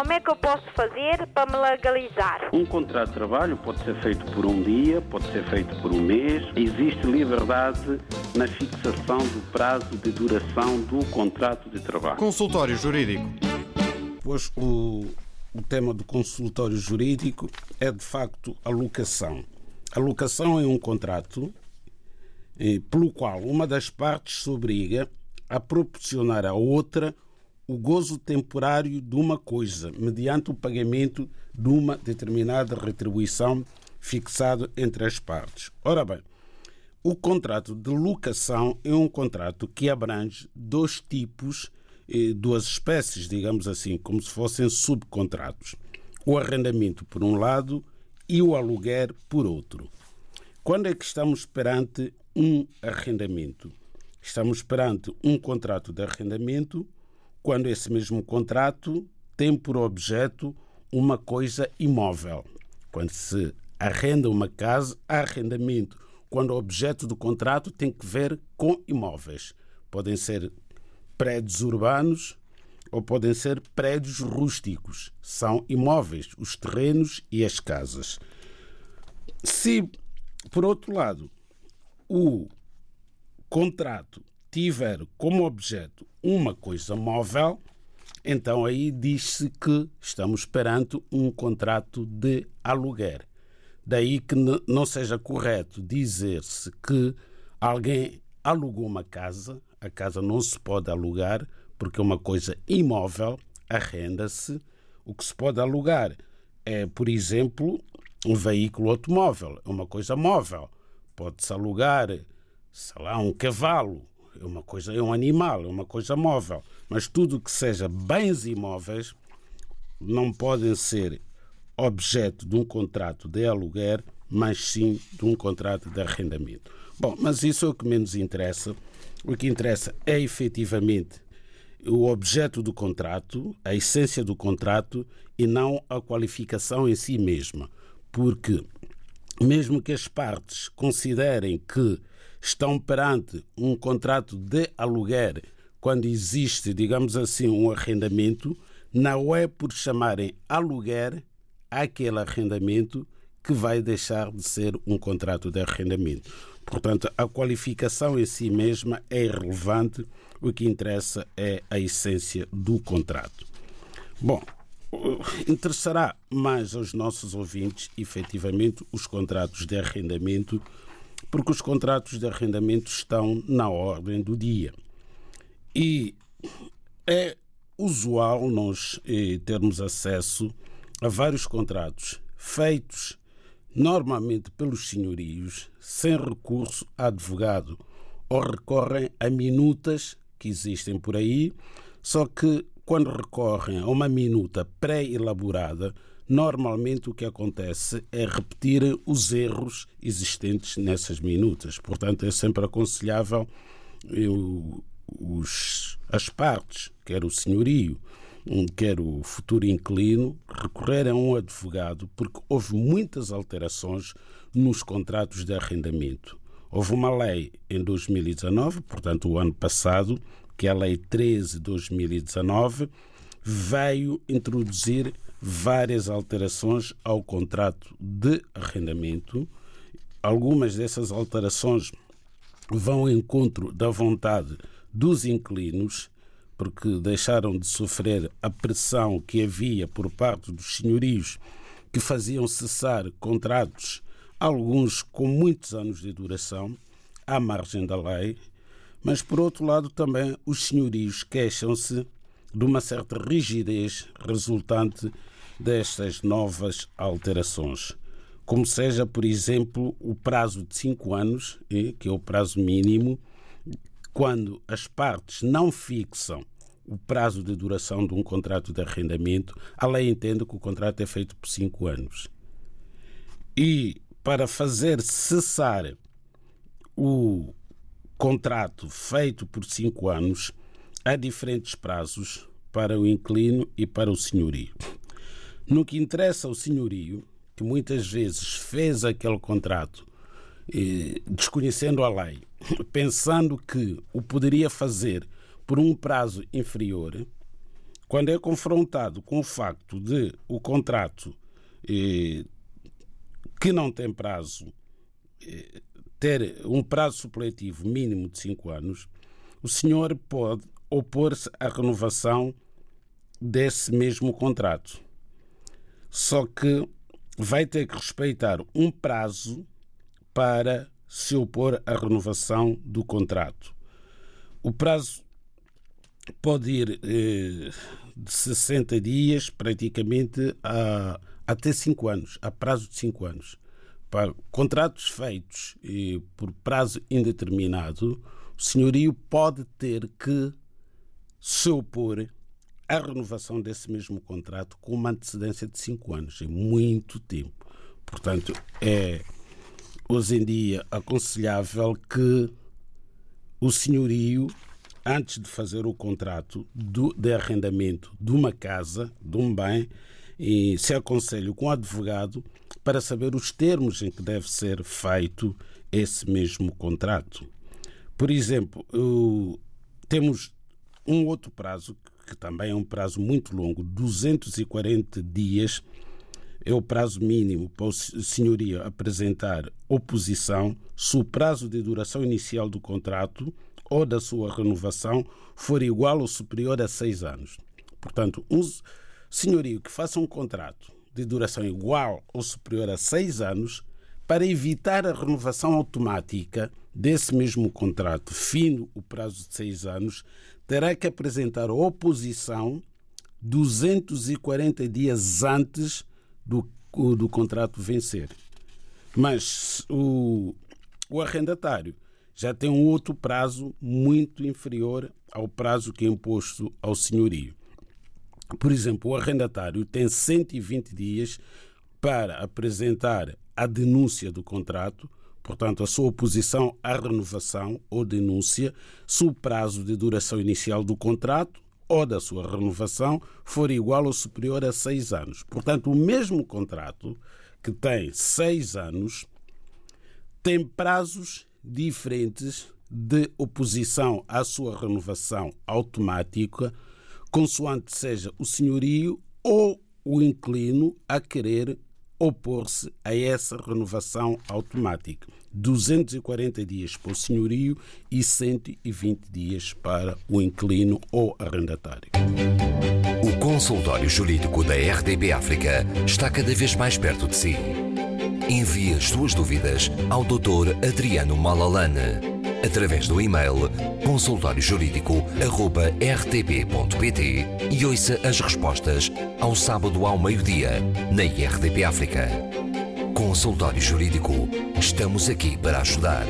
Como é que eu posso fazer para me legalizar? Um contrato de trabalho pode ser feito por um dia, pode ser feito por um mês. Existe liberdade na fixação do prazo de duração do contrato de trabalho. Consultório Jurídico. Pois o, o tema do consultório jurídico é de facto a locação. A locação é um contrato eh, pelo qual uma das partes se obriga a proporcionar à outra o gozo temporário de uma coisa, mediante o pagamento de uma determinada retribuição fixada entre as partes. Ora bem, o contrato de locação é um contrato que abrange dois tipos, eh, duas espécies, digamos assim, como se fossem subcontratos. O arrendamento por um lado e o aluguer por outro. Quando é que estamos perante um arrendamento? Estamos perante um contrato de arrendamento quando esse mesmo contrato tem por objeto uma coisa imóvel. Quando se arrenda uma casa, há arrendamento. Quando o objeto do contrato tem que ver com imóveis. Podem ser prédios urbanos ou podem ser prédios rústicos. São imóveis, os terrenos e as casas. Se, por outro lado, o contrato tiver como objeto uma coisa móvel, então aí diz-se que estamos perante um contrato de aluguer. Daí que não seja correto dizer-se que alguém alugou uma casa, a casa não se pode alugar, porque é uma coisa imóvel, arrenda-se. O que se pode alugar é, por exemplo, um veículo automóvel, é uma coisa móvel. Pode-se alugar, sei lá, um cavalo, é uma coisa, é um animal, é uma coisa móvel. Mas tudo que seja bens imóveis não podem ser objeto de um contrato de aluguer, mas sim de um contrato de arrendamento. Bom, mas isso é o que menos interessa. O que interessa é efetivamente o objeto do contrato, a essência do contrato e não a qualificação em si mesma. Porque, mesmo que as partes considerem que estão perante um contrato de aluguer quando existe, digamos assim, um arrendamento, não é por chamarem aluguer aquele arrendamento que vai deixar de ser um contrato de arrendamento. Portanto, a qualificação em si mesma é irrelevante, o que interessa é a essência do contrato. Bom, interessará mais aos nossos ouvintes, efetivamente, os contratos de arrendamento porque os contratos de arrendamento estão na ordem do dia. E é usual nós eh, termos acesso a vários contratos feitos normalmente pelos senhorios sem recurso a advogado ou recorrem a minutas que existem por aí, só que quando recorrem a uma minuta pré-elaborada, normalmente o que acontece é repetir os erros existentes nessas minutas. Portanto, é sempre aconselhável eu, os, as partes, quer o senhorio, quer o futuro inquilino, recorrerem a um advogado, porque houve muitas alterações nos contratos de arrendamento. Houve uma lei em 2019, portanto, o ano passado, que é a Lei 13 de 2019, veio introduzir várias alterações ao contrato de arrendamento. Algumas dessas alterações vão ao encontro da vontade dos inquilinos, porque deixaram de sofrer a pressão que havia por parte dos senhorios que faziam cessar contratos, alguns com muitos anos de duração, à margem da lei, mas por outro lado também os senhorios queixam-se de uma certa rigidez resultante destas novas alterações. Como seja, por exemplo, o prazo de cinco anos, que é o prazo mínimo, quando as partes não fixam o prazo de duração de um contrato de arrendamento, a lei entende que o contrato é feito por cinco anos. E para fazer cessar o contrato feito por cinco anos, há diferentes prazos para o inquilino e para o senhorio. No que interessa ao senhorio, que muitas vezes fez aquele contrato eh, desconhecendo a lei, pensando que o poderia fazer por um prazo inferior, quando é confrontado com o facto de o contrato eh, que não tem prazo eh, ter um prazo supletivo mínimo de cinco anos, o senhor pode opor-se à renovação desse mesmo contrato. Só que vai ter que respeitar um prazo para se opor à renovação do contrato. O prazo pode ir eh, de 60 dias praticamente a, até 5 anos, a prazo de 5 anos. Para contratos feitos eh, por prazo indeterminado, o senhorio pode ter que se opor à renovação desse mesmo contrato com uma antecedência de 5 anos. É muito tempo. Portanto, é hoje em dia aconselhável que o senhorio, antes de fazer o contrato do, de arrendamento de uma casa, de um bem, e se aconselhe com o advogado para saber os termos em que deve ser feito esse mesmo contrato. Por exemplo, temos um outro prazo, que também é um prazo muito longo, 240 dias, é o prazo mínimo para o senhorio apresentar oposição se o prazo de duração inicial do contrato ou da sua renovação for igual ou superior a seis anos. Portanto, um senhorio que faça um contrato de duração igual ou superior a seis anos, para evitar a renovação automática desse mesmo contrato, fino o prazo de seis anos, terá que apresentar oposição 240 dias antes do, do contrato vencer. Mas o, o arrendatário já tem um outro prazo muito inferior ao prazo que é imposto ao senhorio. Por exemplo, o arrendatário tem 120 dias para apresentar a denúncia do contrato, portanto, a sua oposição à renovação ou denúncia, se o prazo de duração inicial do contrato ou da sua renovação for igual ou superior a seis anos. Portanto, o mesmo contrato, que tem seis anos, tem prazos diferentes de oposição à sua renovação automática, consoante seja o senhorio ou o inquilino a querer opor-se a essa renovação automática. 240 dias para o senhorio e 120 dias para o inquilino ou arrendatário. O consultório jurídico da RDB África está cada vez mais perto de si. Envie as suas dúvidas ao Dr. Adriano Malalane através do e-mail consultóriojurídico.rtp.pt e ouça as respostas ao sábado ao meio-dia na RDP África. Consultório Jurídico. Estamos aqui para ajudar.